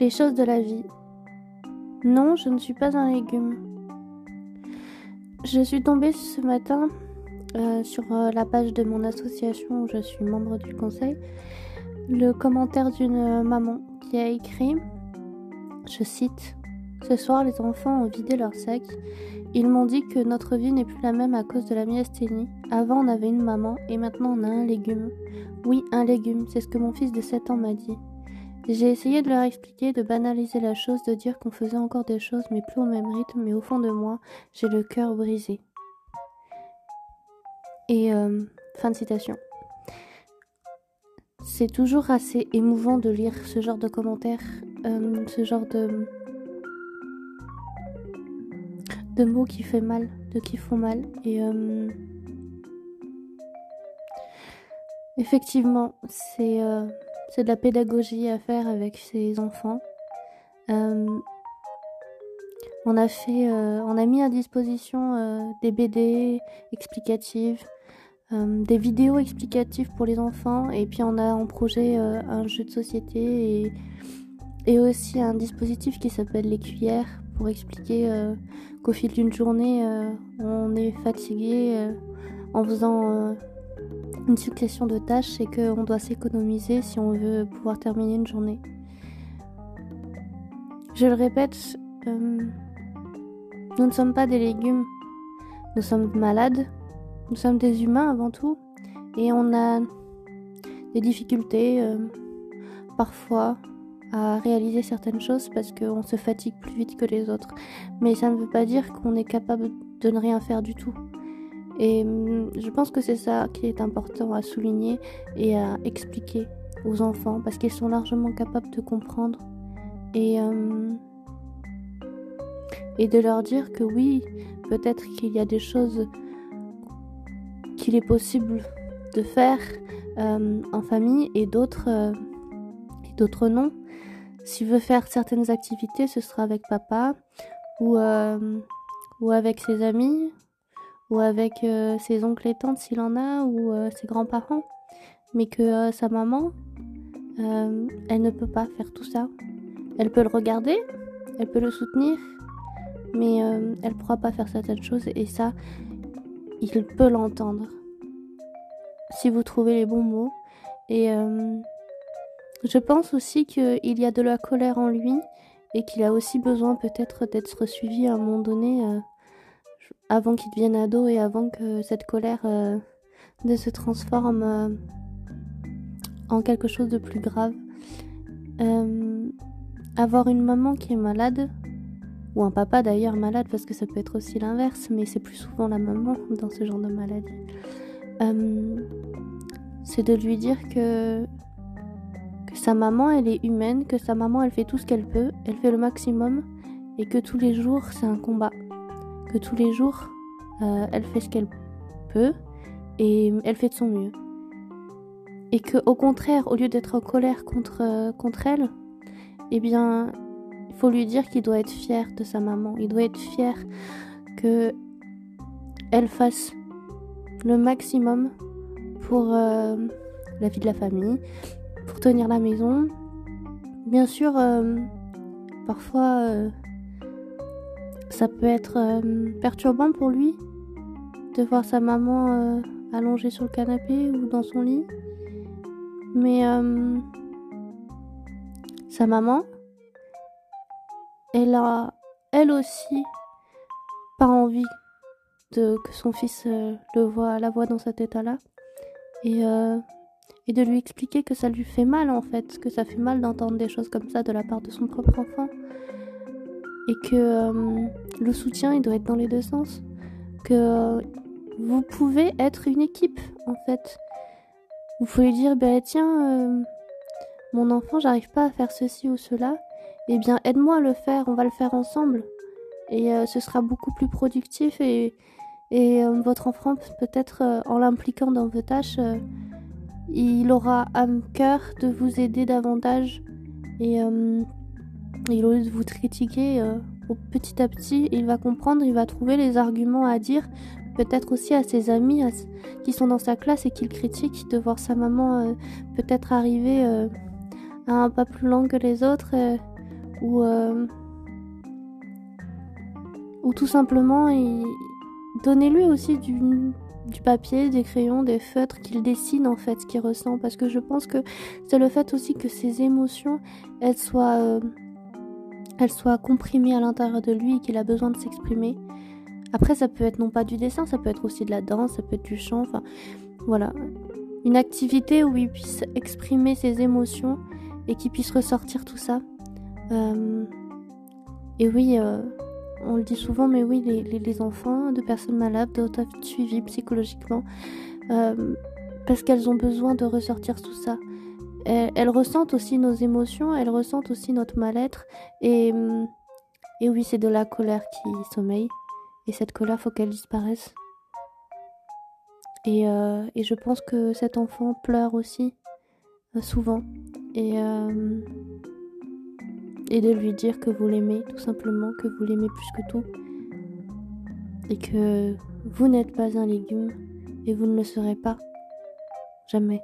Les choses de la vie. Non, je ne suis pas un légume. Je suis tombée ce matin euh, sur euh, la page de mon association où je suis membre du conseil le commentaire d'une maman qui a écrit, je cite, Ce soir les enfants ont vidé leur sac. Ils m'ont dit que notre vie n'est plus la même à cause de la myasthénie. Avant on avait une maman et maintenant on a un légume. Oui, un légume, c'est ce que mon fils de 7 ans m'a dit. J'ai essayé de leur expliquer, de banaliser la chose, de dire qu'on faisait encore des choses, mais plus au même rythme, mais au fond de moi, j'ai le cœur brisé. Et euh, fin de citation. C'est toujours assez émouvant de lire ce genre de commentaires, euh, ce genre de de mots qui fait mal, de qui font mal. Et euh, effectivement, c'est c'est de la pédagogie à faire avec ces enfants. Euh, on a fait, euh, on a mis à disposition euh, des BD explicatives, des vidéos explicatives pour les enfants, et puis on a en projet un jeu de société et, et aussi un dispositif qui s'appelle les cuillères pour expliquer qu'au fil d'une journée, on est fatigué en faisant une succession de tâches et qu'on doit s'économiser si on veut pouvoir terminer une journée. Je le répète, euh, nous ne sommes pas des légumes, nous sommes malades, nous sommes des humains avant tout, et on a des difficultés euh, parfois à réaliser certaines choses parce qu'on se fatigue plus vite que les autres. Mais ça ne veut pas dire qu'on est capable de ne rien faire du tout. Et hum, je pense que c'est ça qui est important à souligner et à expliquer aux enfants parce qu'ils sont largement capables de comprendre et, hum, et de leur dire que oui, peut-être qu'il y a des choses qu'il est possible de faire hum, en famille et d'autres et d'autres non. S'il veut faire certaines activités, ce sera avec papa ou, ou avec ses amis ou avec euh, ses oncles et tantes s'il en a, ou euh, ses grands-parents, mais que euh, sa maman, elle ne peut pas faire tout ça. Elle peut le regarder, elle peut le soutenir, mais elle ne pourra pas faire certaines choses, et ça, il peut l'entendre. Si vous trouvez les bons mots. Et je pense aussi qu'il y a de la colère en lui, et qu'il a aussi besoin peut-être d'être suivi à un moment donné avant qu'il devienne ado et avant que cette colère euh, ne se transforme euh, en quelque chose de plus grave. Euh, avoir une maman qui est malade, ou un papa d'ailleurs malade, parce que ça peut être aussi l'inverse, mais c'est plus souvent la maman dans ce genre de maladie. c'est de lui dire que, que sa maman elle est humaine, que sa maman elle fait tout ce qu'elle peut, elle fait le maximum, et que tous les jours c'est un combat que tous les jours, euh, elle fait ce qu'elle peut et elle fait de son mieux. Et que au contraire, au lieu d'être en colère contre, euh, contre elle, eh bien, il faut lui dire qu'il doit être fier de sa maman. Il doit être fier que elle fasse le maximum pour euh, la vie de la famille, pour tenir la maison. Bien sûr, parfois ça peut être euh, perturbant pour lui de voir sa maman euh, allongée sur le canapé ou dans son lit. Mais euh, sa maman, elle a elle aussi pas envie de que son fils le la voit dans cet état-là. Et, et de lui expliquer que ça lui fait mal en fait, que ça fait mal d'entendre des choses comme ça de la part de son propre enfant et que euh, le soutien il doit être dans les deux sens. Que vous pouvez être une équipe en fait. Vous pouvez dire bah tiens euh, mon enfant j'arrive pas à faire ceci ou cela. Eh bien aide-moi à le faire on va le faire ensemble. Et euh, ce sera beaucoup plus productif et, votre enfant peut-être en l'impliquant dans vos tâches il aura à cœur de vous aider davantage. Et et au lieu de vous critiquer euh, petit à petit, il va comprendre, il va trouver les arguments à dire, peut-être aussi à ses amis qui sont dans sa classe et qu'il critique de voir sa maman euh, peut-être arriver euh, à un pas plus lent que les autres ou, ou tout simplement donnez-lui aussi du, du papier, des crayons, des feutres, qu'il dessine en fait ce qu'il ressent. Parce que je pense que c'est le fait aussi que ses émotions, elles soient, elles soient comprimées à l'intérieur de lui et qu'il a besoin de s'exprimer. Après, ça peut être non pas du dessin, ça peut être aussi de la danse, ça peut être du chant, enfin voilà. Une activité où il puisse exprimer ses émotions et qu'il puisse ressortir tout ça. Euh, et oui, euh, on le dit souvent, mais oui, les, enfants de personnes malades doivent être suivis psychologiquement euh, parce qu'elles ont besoin de ressortir tout ça. Elles, ressentent aussi nos émotions, elles ressentent aussi notre mal-être. Et, et oui, c'est de la colère qui sommeille. Et cette colère, faut qu'elle disparaisse. Et, euh, et, je pense que cet enfant pleure aussi, euh, souvent. Et, et de lui dire que vous l'aimez, tout simplement, que vous l'aimez plus que tout. Et que vous n'êtes pas un légume et vous ne le serez pas. Jamais.